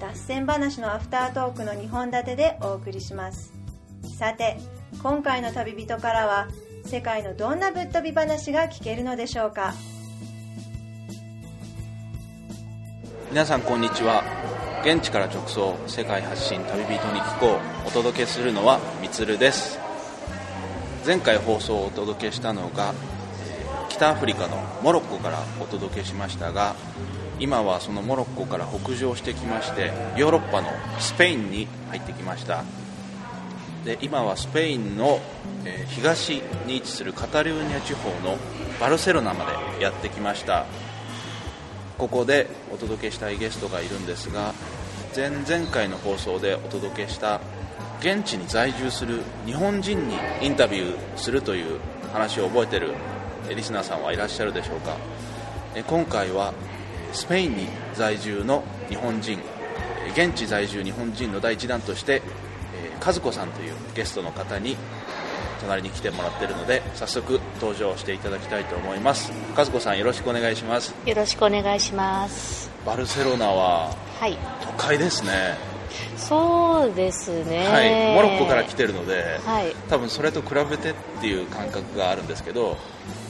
脱線話のアフタートークの2本立てでお送りします。さて今回の旅人からは世界のどんなぶっ飛び話が聞けるのでしょうか？皆さんこんにちは。現地から直送世界発信旅人に聞こう。お届けするのはみつるです。前回放送をお届けしたのが北アフリカのモロッコからお届けしましたが今はそのモロッコから北上してきましてヨーロッパのスペインに入ってきました。で今はスペインの、え東に位置するカタルーニャ地方のバルセロナまでやってきました。ここでお届けしたいゲストがいるんですが前々回の放送でお届けした現地に在住する日本人にインタビューするという話を覚えてるリスナーさんはいらっしゃるでしょうかえ今回はスペインに在住の日本人え現地在住日本人の第一弾としてえー和子さんというゲストの方に隣に来てもらってるので早速登場していただきたいと思います和子さんよろしくお願いしますよろしくお願いします。バルセロナははい。都会ですね、そうですね。はい、モロッコから来てるので、はい。多分それと比べてっていう感覚があるんですけど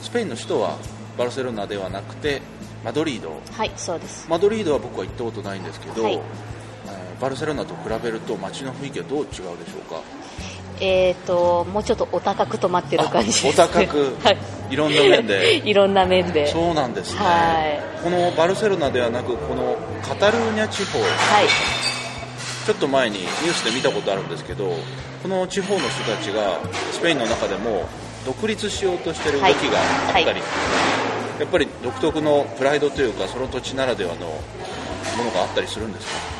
スペインの首都はバルセロナではなくてマドリードはい、そうです。マドリードは僕は行ったことないんですけど、はいえーバルセロナと比べると街の雰囲気はどう違うでしょうか？えっ、と、もうちょっとお高く泊まってる感じです、ね。あお高く？はい。いろんな面で いろんな面で。そうなんですね、はいこのバルセロナではなくこのカタルーニャ地方はい。ちょっと前にニュースで見たことあるんですけどこの地方の人たちがスペインの中でも独立しようとしてる動きがあったり、はいはいやっぱり独特のプライドというかその土地ならではのものがあったりするんですか？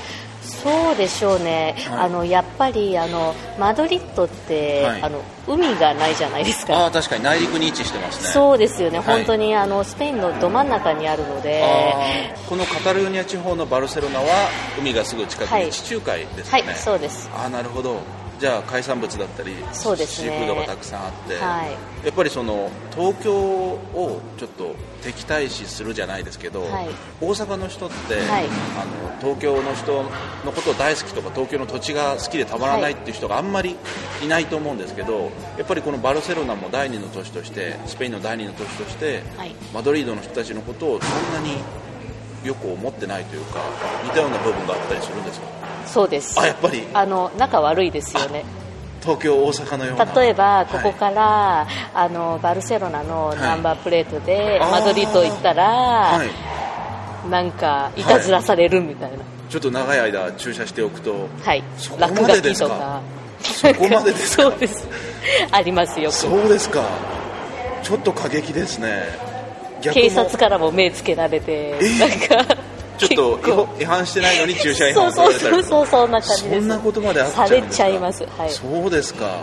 そうでしょうね。はい。あの、やっぱり、あの、マドリッドって、はい。あの、海がないじゃないですか。ああ確かに内陸に位置してますね。そうですよね。はい。本当に、あの、スペインのど真ん中にあるので、このカタルーニャ地方のバルセロナは海がすぐ近くはい。に地中海ですはいそうです。ああなるほど。じゃあ海産物だったりそうですね。シーフードがたくさんあって、はいやっぱりその東京をちょっと敵対視するじゃないですけど、はい。大阪の人って、はい。あの東京の人のことを大好きとか東京の土地が好きでたまらないっていう人があんまりいないと思うんですけどやっぱりこのバルセロナも第二の都市としてスペインの第二の都市として、はい。マドリードの人たちのことをそんなによく思ってないというか似たような部分があったりするんですか？そうです。あやっぱり。あの、仲悪いですよね。東京大阪のような。例えばここら、から、あのバルセロナのナンバープレートで、マドリード行ったら、はい、なんかいたずらされるみたいな、ちょっと長い間駐車しておくとはい。そこま落書でですか？きとか。そこまでですか？そうです。ありますよそうですか。ちょっと過激ですね。警察からも目つけられて、なんかちょっと違反してないのに駐車違反そうをされたりそうそうそうそんな感じです。そんなことまであっちゃされちゃいます。はい。そうですか。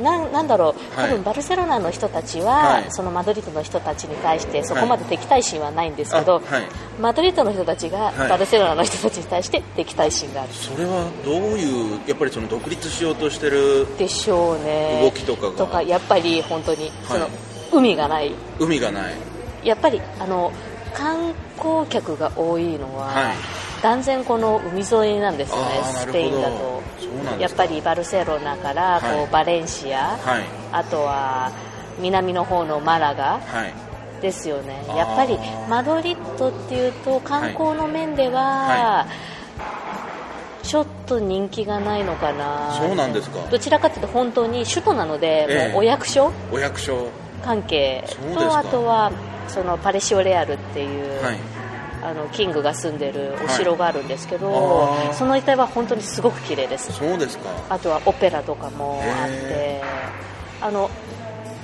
なんなんだろう。はい。多分バルセロナの人たちは、はい。そのマドリードの人たちに対してそこまで敵対心はないんですけど、あはい。マドリードの人たちがはい。バルセロナの人たちに対して敵対心がある。それはどういうやっぱりその独立しようとしてるでしょうね。動きとかが？とかやっぱり本当にその、海がない。海がない。やっぱりあの観光客が多いのは、はい。断然この海沿いなんですよねスペインだと。やっぱりバルセロナからこう、はいバレンシア、はい。あとは南の方のマラガはい。ですよね。やっぱりマドリッドっていうと観光の面では、はちょっと人気がないのかな。そうなんですか。どちらかというと本当に首都なので、ええ。もうお役所お役所。関係とあとはそのパレシオレアルっていう、はい。あのキングが住んでるお城があるんですけど、はいその一帯は本当にすごく綺麗です。そうですか。あとはオペラとかもあってへあの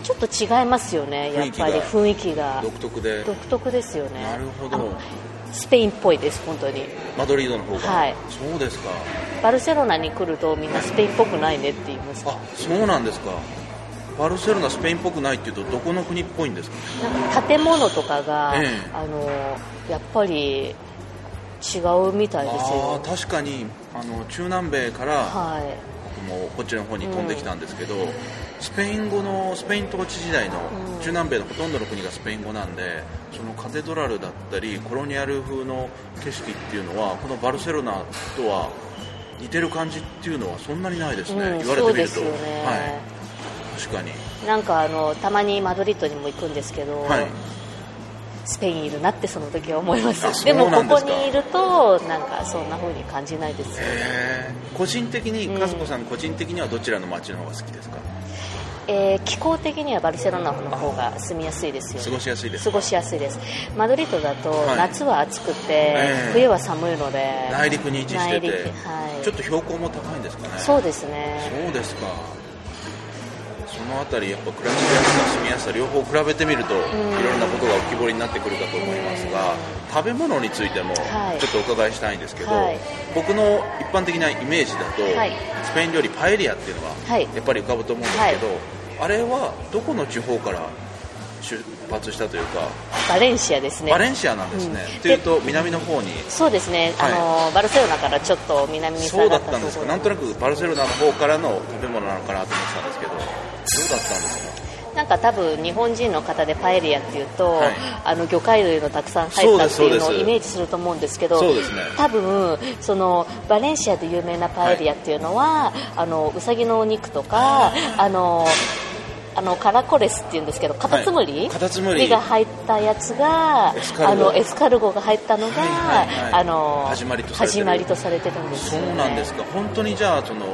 ちょっと違いますよねやっぱり雰囲気が。独特で。独特ですよね。なるほど。スペインっぽいです本当に。マドリードの方が、はい。そうですか。バルセロナに来るとみんなスペインっぽくないねって言います。あそうなんですかバルセロナスペインっぽくないっていうとどこの国っぽいんですか？建物とかが、ええ。あのやっぱり違うみたいですあよ。あ確かにあの中南米からはい。僕もこっちの方に飛んできたんですけど、スペイン語のスペイン統治時代のうん。中南米のほとんどの国がスペイン語なんでそのカテドラルだったりコロニアル風の景色っていうのはこのバルセロナとは似てる感じっていうのはそんなにないですね、うん言われてみると。ね。はい、確かに、なんかあのたまにマドリッドにも行くんですけど、はい、スペインいるなってその時は思います。でもここにいるとなんかそんな風に感じないですよへー。個人的にうん。和子さん個人的にはどちらの街の方が好きですか？えー気候的にはバルセロナの方が住みやすいですよ過ごしやすいです過ごしやすいです。マドリードだとはい。夏は暑くて、ええ。冬は寒いので内陸に位置してて、はい。ちょっと標高も高いんですかね？そうですね。そうですかそのあたりやっぱ暮らしやすさ住みやすさ両方比べてみるといろんなことが浮き彫りになってくるかと思いますが食べ物についてもはい。ちょっとお伺いしたいんですけど、はい。僕の一般的なイメージだと、はい。スペイン料理パエリアっていうのがはい。やっぱり浮かぶと思うんですけど、あれはどこの地方から出発したというか、バレンシアですね。バレンシアなんですね、うん。というと南の方に。そうですね、はい。あのバルセロナからちょっと南にそうだ下がったとこったんです。かろなんとなくバルセロナの方からの食べ物なのかなと思ってたんですけどどうだったんですか？なんか多分日本人の方でパエリアっていうと、はい。あの魚介類のたくさん入ったっていうのをイメージすると思うんですけどね。多分そのバレンシアで有名なパエリアっていうのは、あのうさぎのお肉とかあのあのカラコレスっていうんですけどカタツムリ,、はい。カタツムリ。が入ったやつがエスあのエスカルゴが入ったのが、はいはいはい。あの始まりとされてる。んですね、うなんですか。本当にじゃあその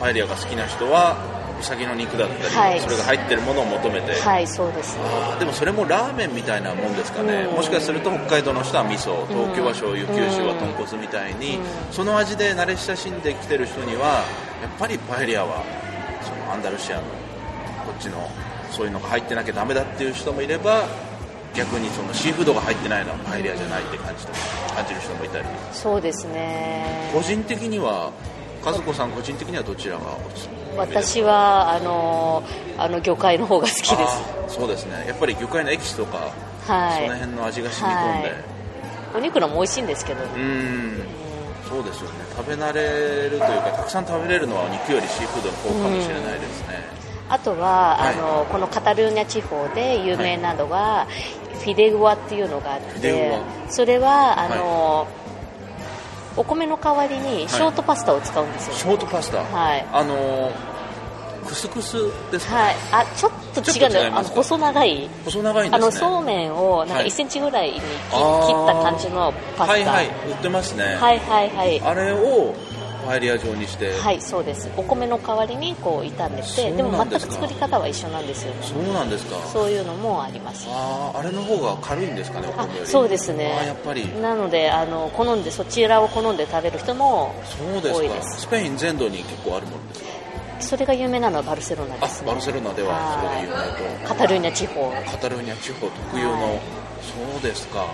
パエリアが好きな人はうさぎの肉だったり、はい。それが入ってるものを求めて、はいそうです。ねでもそれもラーメンみたいなもんですかね、うん。もしかすると北海道の人は味噌東京は醤油、九州は豚骨みたいに、うん。その味で慣れ親しんできてる人にはやっぱりパエリアはそのアンダルシアのこっちのそういうのが入ってなきゃダメだっていう人もいれば逆にそのシーフードが入ってないのはパエリアじゃないって感じと感じる人もいたり。そうですね。個人的には和子さん個人的にはどちらがおすすめ私はあのあの魚介の方が好きです。そうですね。やっぱり魚介のエキスとか、はい。その辺の味が染み込んで、はい。お肉のも美味しいんですけど、うーん。そうですよね。食べ慣れるというかたくさん食べれるのは肉よりシーフードの方かもしれないですね、あとは、はい。あのこのカタルーニャ地方で有名なのが、フィデグアっていうのがあってグそれはあの、お米の代わりにショートパスタを使うんですよ、ショートパスタ、はい。あのークスクスですか、はい、あちょっと違うんだよあの細長い。細長いんあですね。のそうめんをなんかはい。1センチぐらいに切,、切った感じのパスタ。はいはい。売ってますね、はいはいはい。あれをパエリア状にして、はいそうです。お米の代わりにこう炒めてでも全く作り方は一緒なんですよね。そうなんですか？そういうのもあります。あーあれの方が軽いんですかねおあ米より？そうですね。やっぱり。なのであの好んでそちらを好んで食べる人もそうですか。多いです。スペイン全土に結構あるものですか？それが有名なのはバルセロナであすね。バルセロナではそれで有名と。カタルーニャ地方。カタルーニャ地方特有の、はい。そうですか。やっ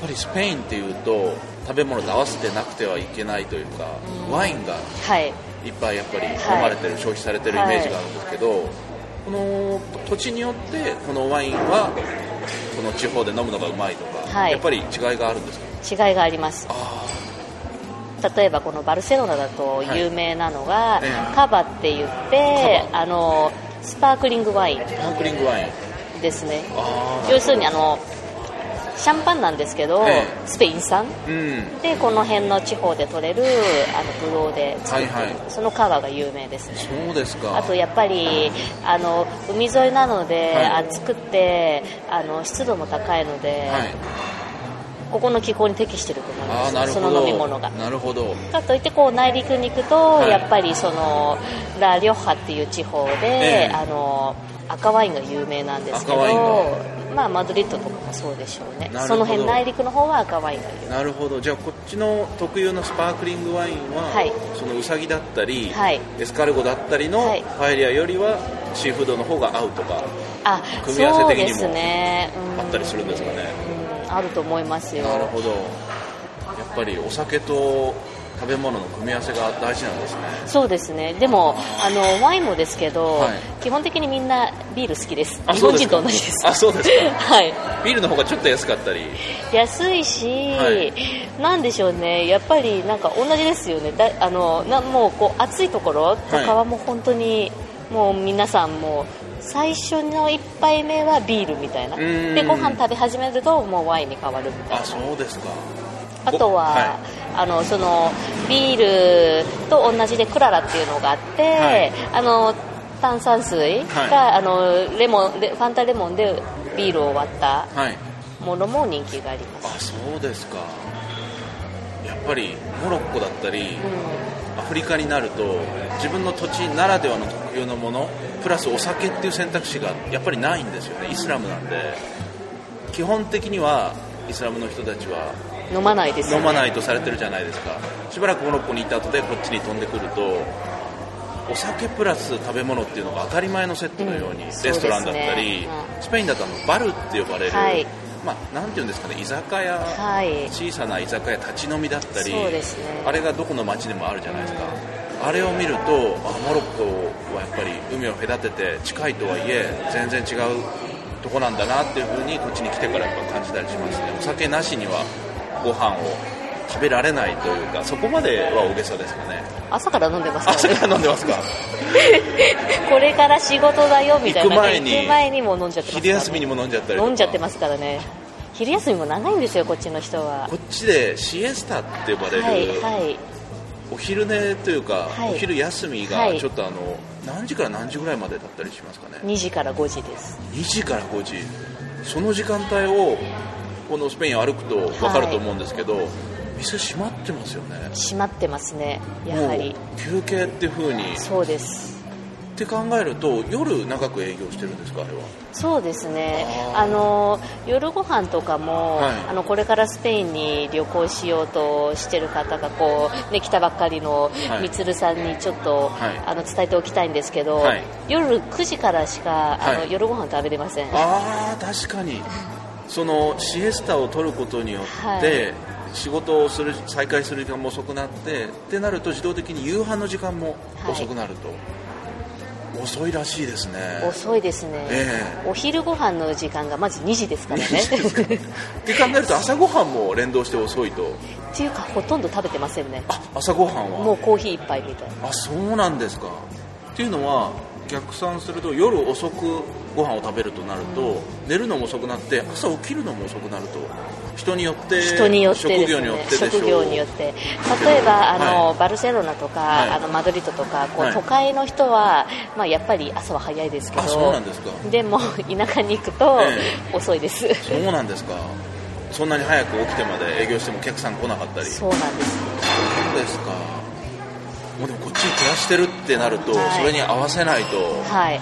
ぱりスペインっていうと食べ物と合わせてなくてはいけないというか、ワインがはい。いっぱいやっぱり飲まれてる、消費されてるイメージがあるんですけど、この土地によってこのワインはこの地方で飲むのがうまいとか、はい。やっぱり違いがあるんですか？違いがあります。あ例えばこのバルセロナだと有名なのが、ええ。カバって言ってあのスパークリングワイン。あスパークリングワイン。ですね。あ要するにあのシャンパンなんですけど、ええ。スペイン産？あうん。でこの辺の地方で取れるあのブドウで作ってる、はいはい。そのカバが有名ですね。そうですか。あとやっぱりあの海沿いなので、はい。暑くてあの湿度も高いので、はい。ここの気候に適してると思いあますその飲み物が。なるほど。かといってこう内陸に行くと、はい。やっぱりそのラ・リョッハっていう地方で、ええ。あの赤ワインが有名なんですけど、まあ、マドリッドとかもそうでしょうね。その辺内陸の方は赤ワインが有名。なるほど。じゃあこっちの特有のスパークリングワインは、はい。そのウサギだったり、はい。エスカルゴだったりのはい。パエリアよりはシーフードの方が合うとかあ組み合わせ的にもあったりするんですかね。うん。あると思いますよ。なるほど。やっぱりお酒と食べ物の組み合わせが大事なんですね。そうですね。でもあのワインもですけど、はい。基本的にみんなビール好きです。あ日本人と同じです。あそうですか。はい。ビールの方がちょっと安かったり。安いし、はい。なんでしょうね。やっぱりなんか同じですよね。だあのなもうこう暑いところとかはもう本当に、もう皆さんもう最初の1杯目はビールみたいな。でご飯食べ始めるともうワインに変わるみたいあなそうですか。あとは、はあのそのビールと同じでクララっていうのがあって、はい。あの炭酸水が、はい。あのレモンレファンタレモンでビールを割ったはい。ものも人気があります、あそうですか。やっぱりモロッコだったり、アフリカになると自分の土地ならではの特有のものプラスお酒っていう選択肢がやっぱりないんですよね。イスラムなんで。基本的にはイスラムの人たちはうん飲まないですよね。飲まないとされてるじゃないですか。しばらくモロッコに行った後でこっちに飛んでくるとお酒プラス食べ物っていうのが当たり前のセットのように、うん。レストランだったり、そうですね。スペインだとあのバルって呼ばれる、はい。まあ、なんていうんですかね居酒屋、はい。小さな居酒屋立ち飲みだったりね。あれがどこの町でもあるじゃないですか、あれを見るとあモロッコはやっぱり海を隔てて近いとはいえ全然違うとこなんだなっていう風にこっちに来てからやっぱ感じたりしますね。お酒なしにはご飯を食べられないというかそこまでは大げさですかね。朝から飲んでますから朝ねから飲んでますか？これから仕事だよみたいな行く前に行く前にもう飲んじゃってますね、昼休みにも飲んじゃったり飲んじゃってますからね。昼休みも長いんですよこっちの人は。こっちでシエスタって呼ばれる、はいはい。お昼寝というか、はい。お昼休みはい。がちょっとあの、何時から何時ぐらいまでだったりしますかね？2時から5時です。2時から5時。その時間帯をこのスペインを歩くと分かると思うんですけど、店閉まってますよね。閉まってますねやはり。休憩っていう風に。っそうです。て考えると夜長く営業してるんですかあれは？そうですね。あの夜ご飯とかも、はい。あのこれからスペインに旅行しようとしてる方がこう、ね、来たばっかりのはい。みつるさんにちょっと、はい。あの伝えておきたいんですけど、はい。夜9時からしかあの、はい。夜ご飯食べれません。ああ確かにそのシエスタを取ることによって、はい。仕事をする再開する時間も遅くなってってなると自動的に夕飯の時間も遅くなると、遅いらしいですね。遅いですね、えお昼ご飯の時間がまず2時ですからね。って考えると朝ごはんも連動して遅いと。っていうかほとんど食べてませんね。あ朝ごはんは。もうコーヒー一杯みたいな。あそうなんですか。っていうのは逆算すると夜遅くご飯を食べるとなると、寝るのも遅くなって朝起きるのも遅くなると人によって人によってね職業によってでしょう。職業によって。例えばあの、はい。バルセロナとか、はい。あのマドリードとかこう、はい。都会の人は、まあ、やっぱり朝は早いですけどあそうなんですか。でも田舎に行くと、え。遅いです。そうなんですか。そんなに早く起きてまで営業してもお客さん来なかったり。そうなんです。そうですか。もうでもこっちに暮らしてるってなると、はい。それに合わせないと。はい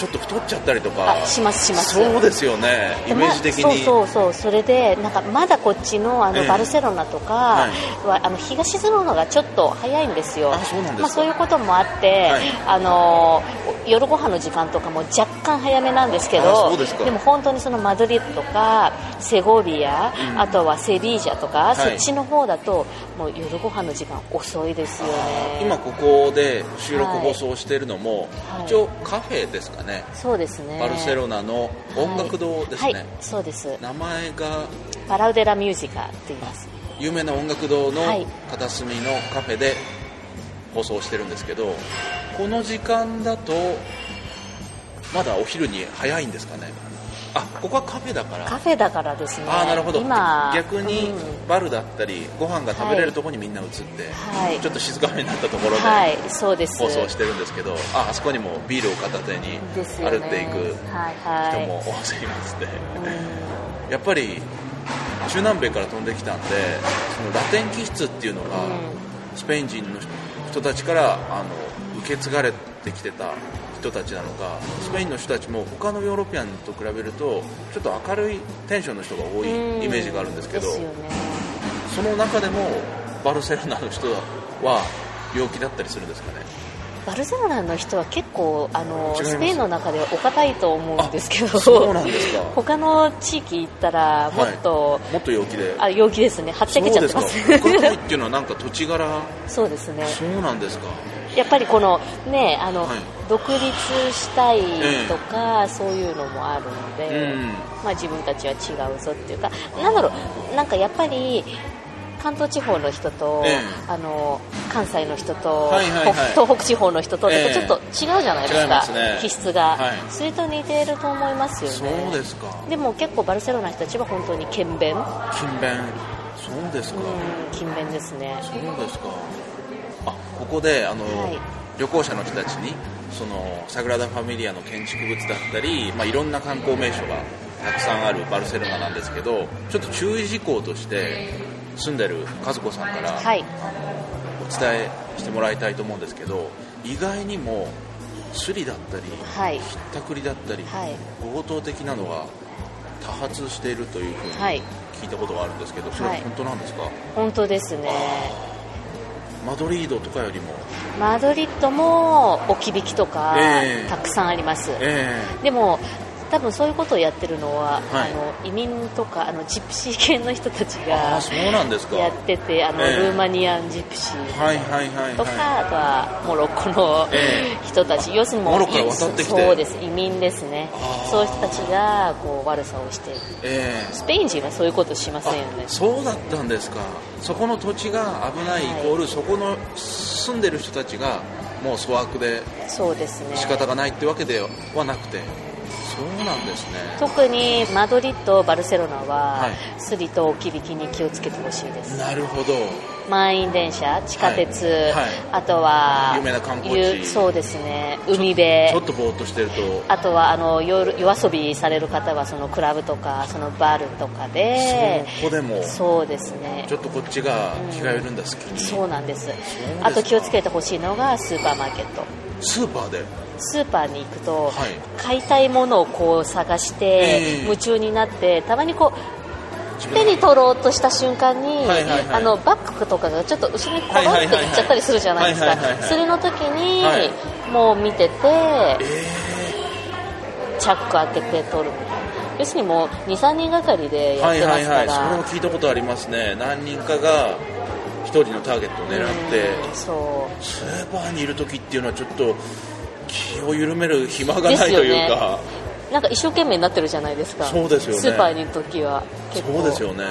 ちょっと太っちゃったりとか。あしますします。そうですよね。イでメージ的に、まそうそうそうそれでなんかまだこっちのあの、ええ。バルセロナとかは、あの日が沈むのがちょっと早いんですよ。あそうなんですか。まあ、そういうこともあって、はい。あの夜ご飯の時間とかも若干早めなんですけあどでも本当にそのマドリードとかセゴビア、うん。あとはセビージャとか、い。そっちの方だともう夜ご飯の時間遅いですよね。今ここで収録放送しているのも、はい。一応カフェですかね。そうですね。バルセロナの音楽堂ですね、はい、はい。そうです。名前がパラウデラミュージカって言います。有名な音楽堂のはい。片隅のカフェで放送してるんですけどこの時間だとまだお昼に早いんですかね？あここはカフェだから。カフェだからですね。ああなるほど。今逆にうん。バルだったりご飯が食べれるところにみんな移って、はい。ちょっと静かめになったところではいそうです。放送してるんですけど、ああそこにもビールを片手に歩っていくはいはい。人も大勢いますね、やっぱり中南米から飛んできたんでそのラテン気質っていうのが、スペイン人の人たちからあの受け継がれてきてた人たちなのかスペインの人たちも他のヨーロピアンと比べるとちょっと明るいテンションの人が多いうん。イメージがあるんですけどね。その中でもバルセロナの人は陽気だったりするんですかねバルセロナの人は結構あのスペインの中でお堅いと思うんですけどそうなんですか。他の地域行ったらもっと、もっと陽気で。あ陽気ですね。はっちゃけちゃってます。そうですか。っていうのはなんか土地柄？そうですね。そうなんですか。やっぱりこのねあの、はい。独立したいとか、そういうのもあるので、うん。まあ、自分たちは違うぞっていうかなんだろう。なんかやっぱり関東地方の人と、ええ。あの関西の人と、はいはいはい。北東北地方の人とええ。ちょっと違うじゃないですか、ね。気質が、はい。それと似ていると思いますよね。そうですか。でも結構バルセロナの人たちは本当に勤勉。うん勤勉。そうですか、勤勉ですね。そうですか。あここであの、はい。旅行者の人たちにそのサグラダ・ファミリアの建築物だったり、まあ、いろんな観光名所がたくさんあるバルセロナなんですけどちょっと注意事項として住んでる和子さんから、はい。お伝えしてもらいたいと思うんですけど意外にもスリだったり、はい。ひったくりだったり、はい。強盗的なのが多発しているというふうにはい。聞いたことがあるんですけど、それははい。本当なんですか、本当ですね。マドリードとかよりも。マドリッドも置き引きとか、ええ。たくさんあります、え。でも多分そういうことをやってるのは、はい。あの移民とかあのジプシー系の人たちがあそうなんですか。やっててあの、ええ。ルーマニアンジプシーはいはいはいとか、はあとはモロッコのえ人たち、要するにモロッコ渡ってそうです移民ですね。そういう人たちがこう悪さをして。いええ。スペイン人はそういうことしませんよね。あそうだったんですか。そこの土地が危ない。イコール、そこの住んでる人たちがもう粗悪でそうですね。仕方がないってわけではなくてそうなんですね。特にマドリッド、バルセロナは、はい。スリと置き引きに気をつけてほしいです。なるほど。満員電車、地下鉄、はい。はい。あとは有名な観光地。ゆそうですね。海辺。ちょっとぼーっとしてると。あとはあの夜夜遊びされる方はそのクラブとかそのバルとかで。そこでも。そうですね。ちょっとこっちが気が緩んだ隙に、そうなんですか。あと気をつけてほしいのがスーパーマーケット。スーパーで？スーパーに行くと、はい。買いたいものをこう探して、ええ。夢中になってたまにこう手に取ろうとした瞬間に、はいはいはい。あのバッグとかがちょっと後ろにコロンっていっちゃったりするじゃないですか。それの時に、はい。もう見ててえチャック開けて取る。みたいな要するにもう23人がかりでーやってますから、はいはいはい。それも聞いたことありますね。何人かが一人のターゲットを狙って。うんそう。スーパーにいる時っていうのはちょっと気を緩める暇がないというか、なんか一生懸命になってるじゃないですか。そうですよね。スーパーにいる時は結構。そうですよね。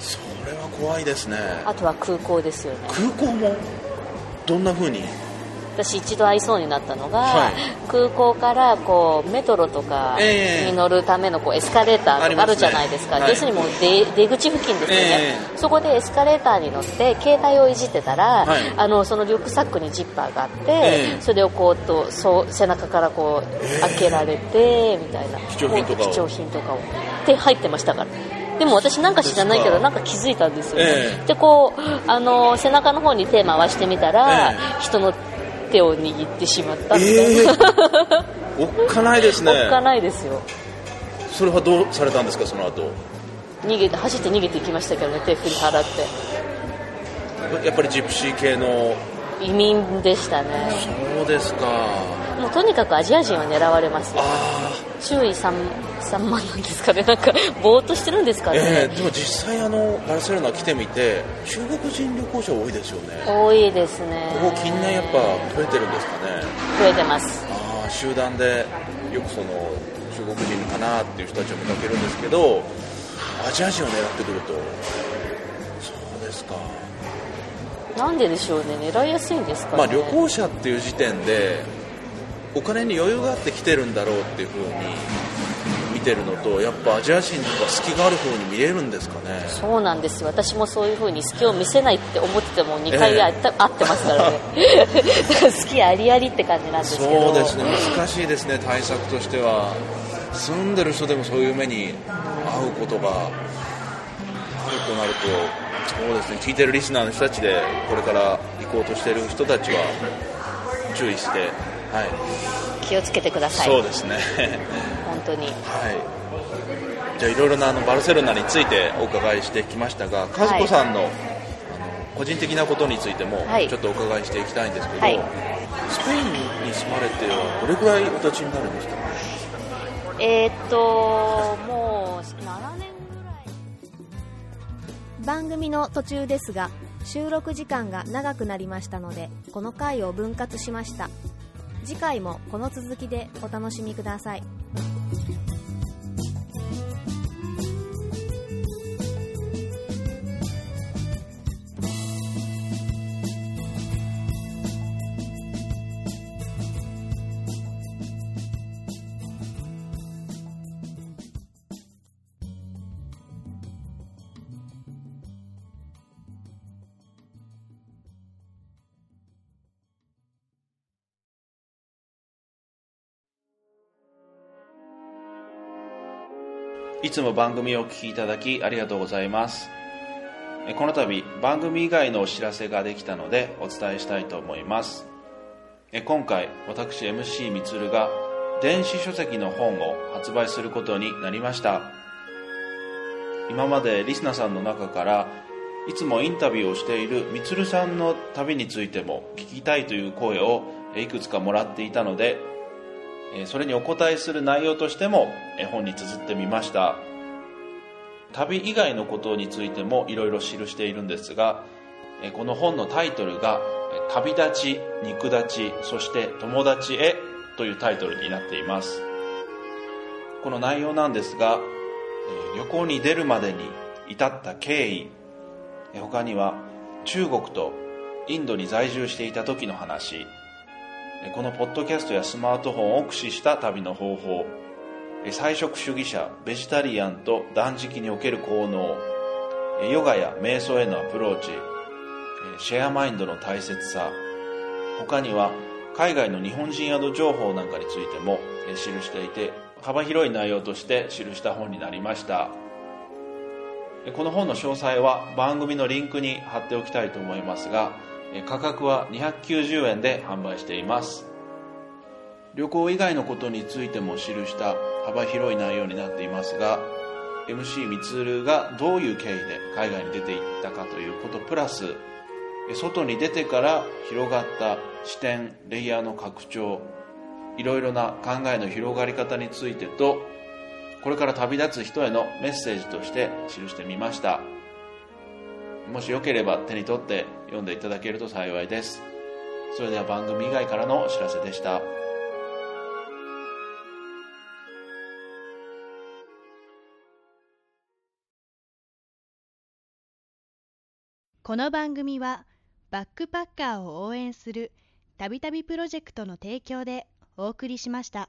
それは怖いですね。あとは空港ですよね。空港もどんな風に？私一度会いそうになったのが、はい。空港からこうメトロとかええ。に乗るためのこうエスカレーターとかあるじゃないですか、要するにもう出出口付近ですよね、えそこでエスカレーターに乗って携帯をいじってたら、はい。あのそのリュックサックにジッパーがあって、ええ。それをこうとそう背中からこう開けられてみたいな。貴重品とかを。貴重品とかを。で入ってましたから。でも私なんか知らないけどなんか気づいたんですよね、ええ。でこうあの背中の方に手回してみたら、え。人の手を握ってしまった。みたえいな、ー、おっかないですね。おっかないですよ。それはどうされたんですかその後？逃げて走って逃げていきましたけどね手振り払って。やっぱりジプシー系の。移民でしたね。そうですかもうとにかくアジア人は狙われます注意 3, 3万なんですかね。なんかぼーっとしてるんですかあ、ね、えー、でも実際あのバルセロナ来てみて中国人旅行者多いですよね。多いですね。ここ近年やっぱ増えてるんですかね。増えてます。ああ集団でよくその中国人かなっていう人たちを見かけるんですけどアジア人を狙ってくるとそうですか。なんででしょうね。狙いやすいんですかね、まあ旅行者っていう時点でお金に余裕があって来てるんだろうっていう風に見てるのとやっぱアジア人とか隙がある風に見えるんですかね？そうなんですよ。私もそういう風に好きを見せないって思ってても2回あった、会ってますからね。だから好きありありって感じなんですけど。そうですね。難しいですね対策としては。住んでる人でもそういう目に遭うことがあるとなるとそうですね。聞いてるリスナーの人たちでこれから行こうとしてる人たちは注意してはい、気をつけてください。そうですね。本当に。はい。じゃあいろいろなあのバルセロナについてお伺いしてきましたが和子さんの,、あの個人的なことについてもはい。ちょっとお伺いしていきたいんですけど、はい。スペインに住まれてはどれくらいお立ちになるんですか？えーっともう7年ぐらい。番組の途中ですが収録時間が長くなりましたのでこの回を分割しました次回もこの続きでお楽しみください。いつも番組をお聞きいただきありがとうございます。この度番組以外のお知らせができたのでお伝えしたいと思います。今回私 MC みつるが電子書籍の本を発売することになりました。今までリスナーさんの中からいつもインタビューをしているみつるさんの旅についても聞きたいという声をいくつかもらっていたのでそれにお答えする内容としても本に綴ってみました。旅以外のことについてもいろいろ記しているんですがこの本のタイトルが「旅立ち肉立ちそして友達へ」というタイトルになっています。この内容なんですが旅行に出るまでに至った経緯他には中国とインドに在住していた時の話このポッドキャストやスマートフォンを駆使した旅の方法。え菜食主義者ベジタリアンと断食における効能。ヨガや瞑想へのアプローチ。シェアマインドの大切さ。他には海外の日本人宿情報なんかについても記していて幅広い内容として記した本になりました。この本の詳細は番組のリンクに貼っておきたいと思いますが価格は290円で販売しています。旅行以外のことについても記した幅広い内容になっていますが MC みつるがどういう経緯で海外に出ていったかということプラス外に出てから広がった視点レイヤーの拡張いろいろな考えの広がり方についてとこれから旅立つ人へのメッセージとして記してみました。もしよければ手に取って読んでいただけると幸いですそれでは番組以外からのお知らせでしたこの番組はバックパッカーを応援するたびたびプロジェクトの提供でお送りしました。